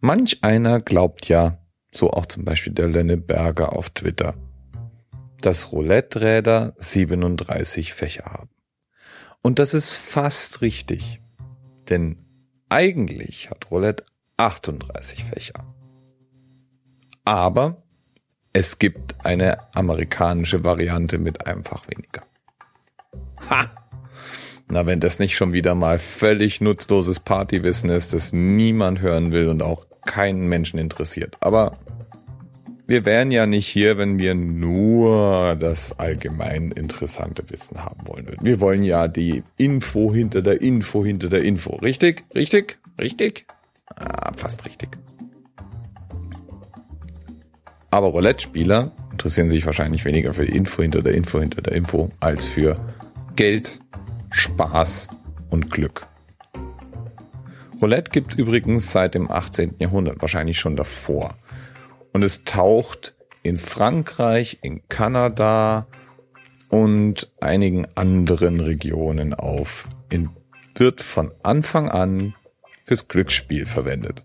Manch einer glaubt ja, so auch zum Beispiel der Lenneberger auf Twitter, dass Roulette-Räder 37 Fächer haben. Und das ist fast richtig. Denn eigentlich hat Roulette 38 Fächer. Aber es gibt eine amerikanische Variante mit einfach weniger. Ha! Na, wenn das nicht schon wieder mal völlig nutzloses Partywissen ist, das niemand hören will und auch keinen Menschen interessiert. Aber wir wären ja nicht hier, wenn wir nur das allgemein interessante Wissen haben wollen würden. Wir wollen ja die Info hinter der Info hinter der Info. Richtig? Richtig? Richtig? Ah, fast richtig. Aber Roulette-Spieler interessieren sich wahrscheinlich weniger für die Info hinter der Info hinter der Info als für Geld, Spaß und Glück. Roulette gibt übrigens seit dem 18. Jahrhundert, wahrscheinlich schon davor. Und es taucht in Frankreich, in Kanada und einigen anderen Regionen auf. In, wird von Anfang an fürs Glücksspiel verwendet.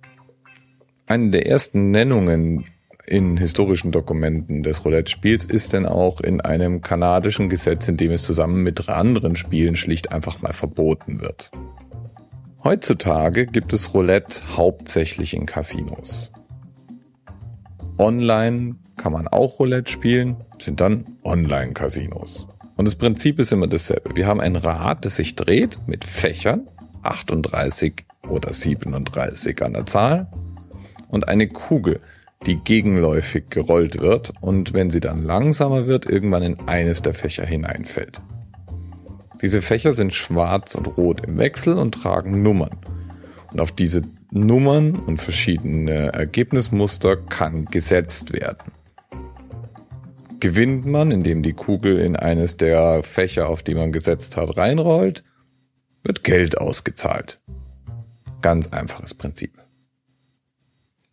Eine der ersten Nennungen in historischen Dokumenten des Roulette-Spiels ist denn auch in einem kanadischen Gesetz, in dem es zusammen mit anderen Spielen schlicht einfach mal verboten wird. Heutzutage gibt es Roulette hauptsächlich in Casinos. Online kann man auch Roulette spielen, sind dann Online-Casinos. Und das Prinzip ist immer dasselbe. Wir haben ein Rad, das sich dreht mit Fächern, 38 oder 37 an der Zahl, und eine Kugel, die gegenläufig gerollt wird und wenn sie dann langsamer wird, irgendwann in eines der Fächer hineinfällt. Diese Fächer sind schwarz und rot im Wechsel und tragen Nummern. Und auf diese Nummern und verschiedene Ergebnismuster kann gesetzt werden. Gewinnt man, indem die Kugel in eines der Fächer, auf die man gesetzt hat, reinrollt, wird Geld ausgezahlt. Ganz einfaches Prinzip.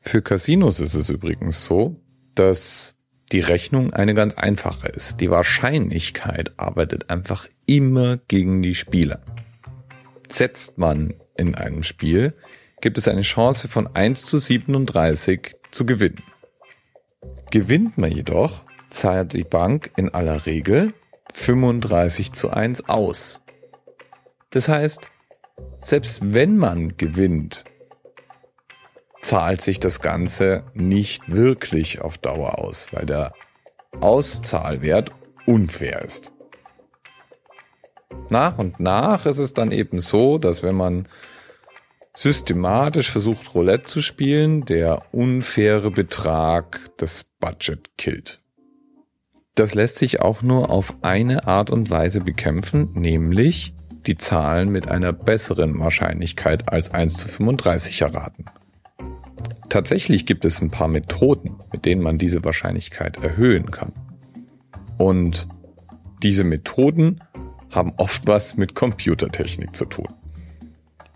Für Casinos ist es übrigens so, dass die Rechnung eine ganz einfache ist. Die Wahrscheinlichkeit arbeitet einfach immer gegen die Spieler. Setzt man in einem Spiel, gibt es eine Chance von 1 zu 37 zu gewinnen. Gewinnt man jedoch, zahlt die Bank in aller Regel 35 zu 1 aus. Das heißt, selbst wenn man gewinnt, zahlt sich das Ganze nicht wirklich auf Dauer aus, weil der Auszahlwert unfair ist. Nach und nach ist es dann eben so, dass wenn man systematisch versucht, Roulette zu spielen, der unfaire Betrag das Budget killt. Das lässt sich auch nur auf eine Art und Weise bekämpfen, nämlich die Zahlen mit einer besseren Wahrscheinlichkeit als 1 zu 35 erraten. Tatsächlich gibt es ein paar Methoden, mit denen man diese Wahrscheinlichkeit erhöhen kann. Und diese Methoden haben oft was mit Computertechnik zu tun.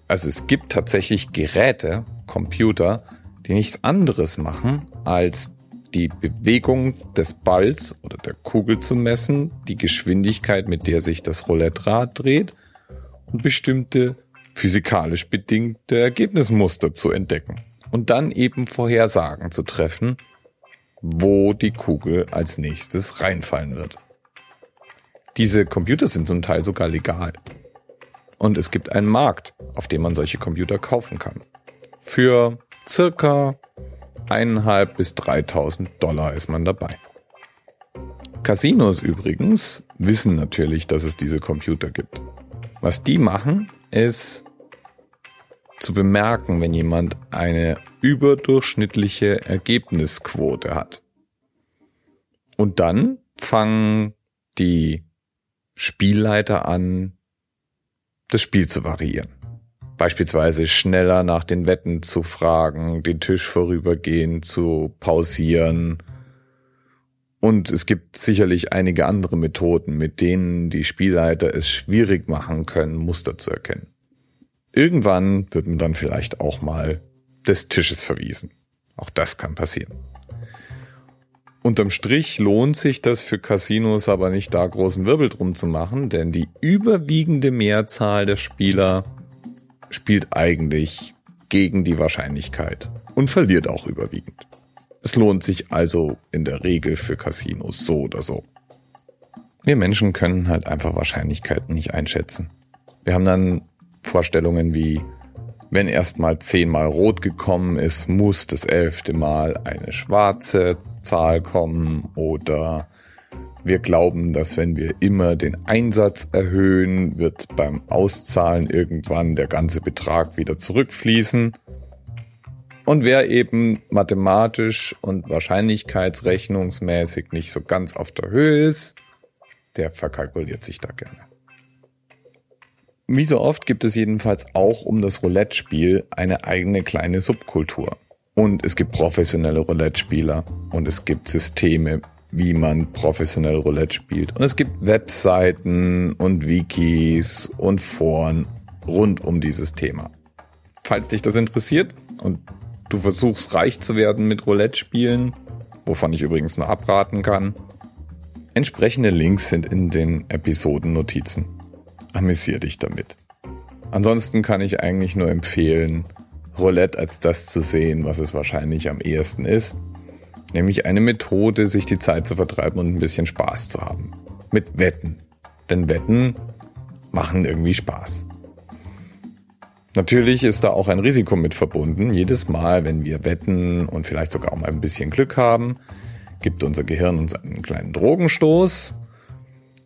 Also es gibt tatsächlich Geräte, Computer, die nichts anderes machen, als die Bewegung des Balls oder der Kugel zu messen, die Geschwindigkeit, mit der sich das Roulette-Rad dreht und bestimmte physikalisch bedingte Ergebnismuster zu entdecken und dann eben Vorhersagen zu treffen, wo die Kugel als nächstes reinfallen wird. Diese Computer sind zum Teil sogar legal. Und es gibt einen Markt, auf dem man solche Computer kaufen kann. Für circa eineinhalb bis 3000 Dollar ist man dabei. Casinos übrigens wissen natürlich, dass es diese Computer gibt. Was die machen, ist zu bemerken, wenn jemand eine überdurchschnittliche Ergebnisquote hat. Und dann fangen die Spielleiter an, das Spiel zu variieren. Beispielsweise schneller nach den Wetten zu fragen, den Tisch vorübergehend zu pausieren. Und es gibt sicherlich einige andere Methoden, mit denen die Spielleiter es schwierig machen können, Muster zu erkennen. Irgendwann wird man dann vielleicht auch mal des Tisches verwiesen. Auch das kann passieren. Unterm Strich lohnt sich das für Casinos aber nicht da großen Wirbel drum zu machen, denn die überwiegende Mehrzahl der Spieler spielt eigentlich gegen die Wahrscheinlichkeit und verliert auch überwiegend. Es lohnt sich also in der Regel für Casinos so oder so. Wir Menschen können halt einfach Wahrscheinlichkeiten nicht einschätzen. Wir haben dann Vorstellungen wie, wenn erstmal zehnmal rot gekommen ist, muss das elfte Mal eine schwarze Zahl kommen oder wir glauben, dass wenn wir immer den Einsatz erhöhen, wird beim Auszahlen irgendwann der ganze Betrag wieder zurückfließen. Und wer eben mathematisch und wahrscheinlichkeitsrechnungsmäßig nicht so ganz auf der Höhe ist, der verkalkuliert sich da gerne. Wie so oft gibt es jedenfalls auch um das Roulette-Spiel eine eigene kleine Subkultur. Und es gibt professionelle Roulette-Spieler und es gibt Systeme, wie man professionell Roulette spielt. Und es gibt Webseiten und Wikis und Foren rund um dieses Thema. Falls dich das interessiert und du versuchst reich zu werden mit Roulette spielen, wovon ich übrigens nur abraten kann, entsprechende Links sind in den Episodennotizen. Amüsier dich damit. Ansonsten kann ich eigentlich nur empfehlen, Roulette als das zu sehen, was es wahrscheinlich am ehesten ist Nämlich eine Methode, sich die Zeit zu vertreiben und ein bisschen Spaß zu haben. Mit Wetten. Denn Wetten machen irgendwie Spaß. Natürlich ist da auch ein Risiko mit verbunden. Jedes Mal, wenn wir wetten und vielleicht sogar auch mal ein bisschen Glück haben, gibt unser Gehirn uns einen kleinen Drogenstoß.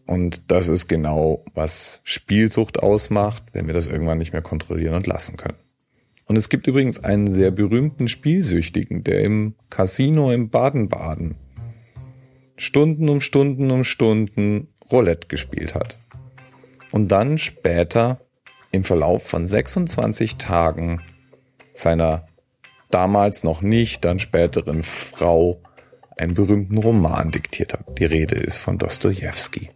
Und das ist genau, was Spielsucht ausmacht, wenn wir das irgendwann nicht mehr kontrollieren und lassen können. Und es gibt übrigens einen sehr berühmten Spielsüchtigen, der im Casino im Baden-Baden Stunden um Stunden um Stunden Roulette gespielt hat. Und dann später im Verlauf von 26 Tagen seiner damals noch nicht, dann späteren Frau einen berühmten Roman diktiert hat. Die Rede ist von Dostoevsky.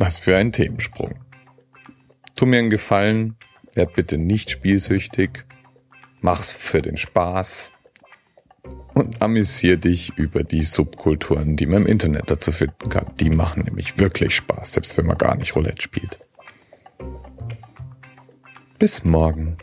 Was für ein Themensprung. Tu mir einen Gefallen, Werd bitte nicht spielsüchtig. Mach's für den Spaß. Und amüsier dich über die Subkulturen, die man im Internet dazu finden kann. Die machen nämlich wirklich Spaß, selbst wenn man gar nicht Roulette spielt. Bis morgen.